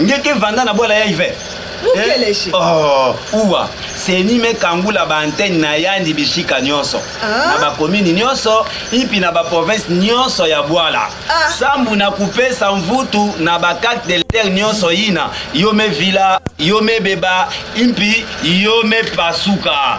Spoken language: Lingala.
Ngeke vanda na bola ya hiver. Mukeleshi. Eh? Oh, uwa. Seni me kangula ba antenne na yandi bishika nyonso. Ah? Na ba commune nyonso, ipi na ba province nyonso ya bwala. Ah? Sambu na kupesa mvutu na ba carte de terre nyonso yina. Yo me vila, yo me beba, impi yo me pasuka.